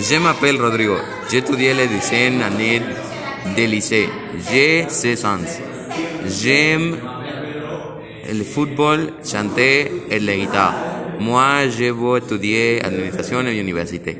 Je m'appelle Rodrigo. J'étudie les dizaine année de lycée. J'ai 16 ans. J'aime le football, chanter et la guitare. Moi, je veux étudier administration à l'université.